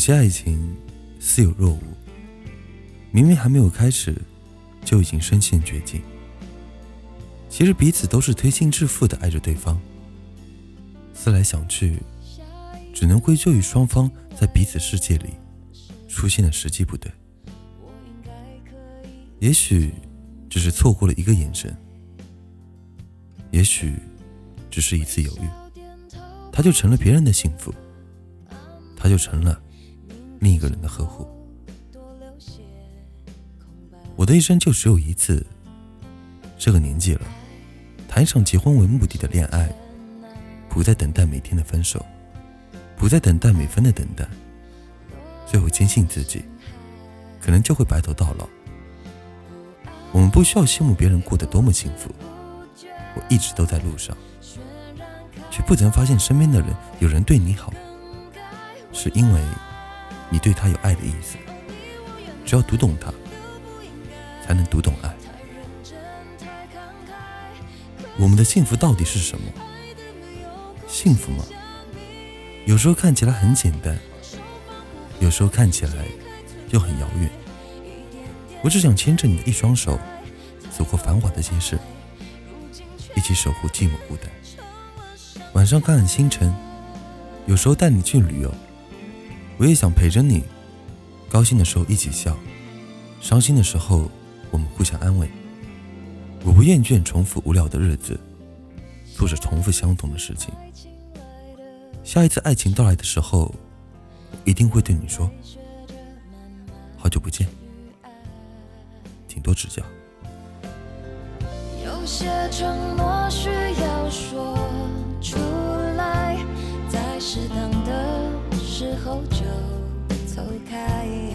有些爱情似有若无，明明还没有开始，就已经深陷绝境。其实彼此都是推心置腹的爱着对方，思来想去，只能归咎于双方在彼此世界里出现的时机不对。也许只是错过了一个眼神，也许只是一次犹豫，他就成了别人的幸福，他就成了另一个人的呵护。我的一生就只有一次，这个年纪了。谈一场结婚为目的的恋爱，不再等待每天的分手，不再等待每分的等待，最后坚信自己，可能就会白头到老。我们不需要羡慕别人过得多么幸福，我一直都在路上，却不曾发现身边的人有人对你好，是因为你对他有爱的意思。只要读懂他，才能读懂爱。我们的幸福到底是什么？幸福吗？有时候看起来很简单，有时候看起来又很遥远。我只想牵着你的一双手，走过繁华的街市，一起守护寂寞孤单。晚上看看星辰，有时候带你去旅游。我也想陪着你，高兴的时候一起笑，伤心的时候我们互相安慰。我不厌倦重复无聊的日子，做着重复相同的事情。下一次爱情到来的时候，一定会对你说：“好久不见，请多指教。”有些承诺需要说出来，在适当时候就走开。